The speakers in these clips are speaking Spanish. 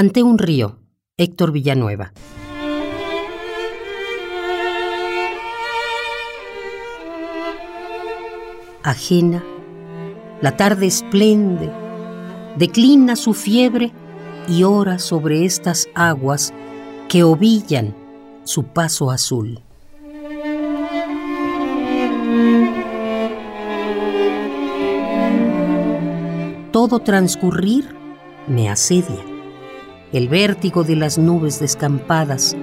Ante un río, Héctor Villanueva. Ajena, la tarde esplende, declina su fiebre y ora sobre estas aguas que ovillan su paso azul. Todo transcurrir me asedia. El vértigo de las nubes descampadas,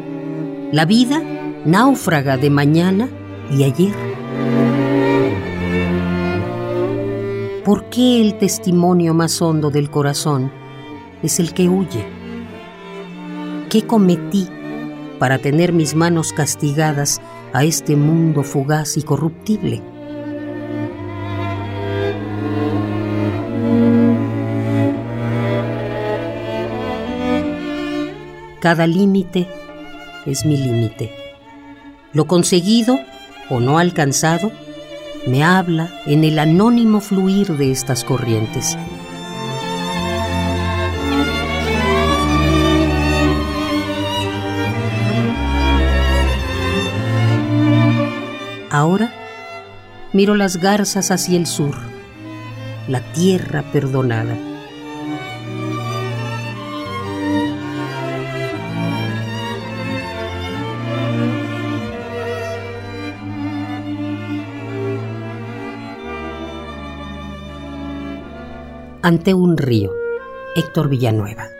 la vida náufraga de mañana y ayer. ¿Por qué el testimonio más hondo del corazón es el que huye? ¿Qué cometí para tener mis manos castigadas a este mundo fugaz y corruptible? Cada límite es mi límite. Lo conseguido o no alcanzado me habla en el anónimo fluir de estas corrientes. Ahora miro las garzas hacia el sur, la tierra perdonada. Ante un río, Héctor Villanueva.